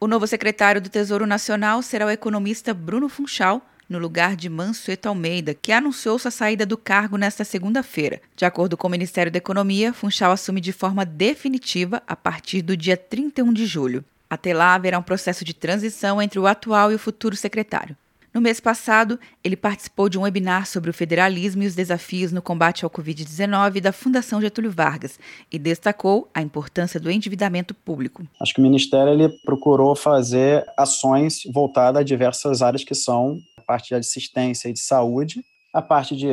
O novo secretário do Tesouro Nacional será o economista Bruno Funchal, no lugar de Mansueto Almeida, que anunciou sua saída do cargo nesta segunda-feira. De acordo com o Ministério da Economia, Funchal assume de forma definitiva a partir do dia 31 de julho. Até lá haverá um processo de transição entre o atual e o futuro secretário. No mês passado, ele participou de um webinar sobre o federalismo e os desafios no combate ao Covid-19 da Fundação Getúlio Vargas e destacou a importância do endividamento público. Acho que o Ministério ele procurou fazer ações voltadas a diversas áreas que são a parte de assistência e de saúde, a parte de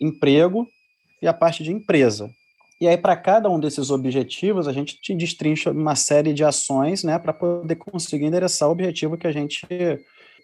emprego e a parte de empresa. E aí, para cada um desses objetivos, a gente destrincha uma série de ações né, para poder conseguir endereçar o objetivo que a gente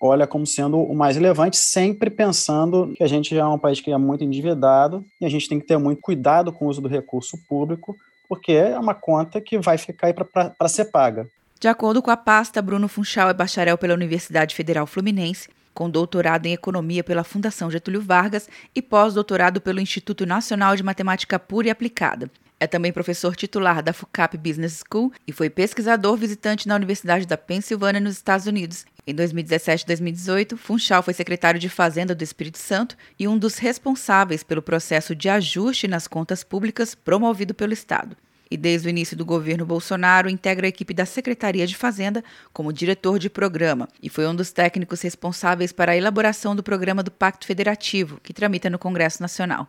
olha como sendo o mais relevante, sempre pensando que a gente já é um país que é muito endividado e a gente tem que ter muito cuidado com o uso do recurso público, porque é uma conta que vai ficar aí para ser paga. De acordo com a pasta, Bruno Funchal é bacharel pela Universidade Federal Fluminense, com doutorado em Economia pela Fundação Getúlio Vargas e pós-doutorado pelo Instituto Nacional de Matemática Pura e Aplicada. É também professor titular da FUCAP Business School e foi pesquisador visitante na Universidade da Pensilvânia, nos Estados Unidos. Em 2017 e 2018, Funchal foi secretário de Fazenda do Espírito Santo e um dos responsáveis pelo processo de ajuste nas contas públicas promovido pelo Estado. E desde o início do governo Bolsonaro, integra a equipe da Secretaria de Fazenda como diretor de programa e foi um dos técnicos responsáveis para a elaboração do programa do Pacto Federativo, que tramita no Congresso Nacional.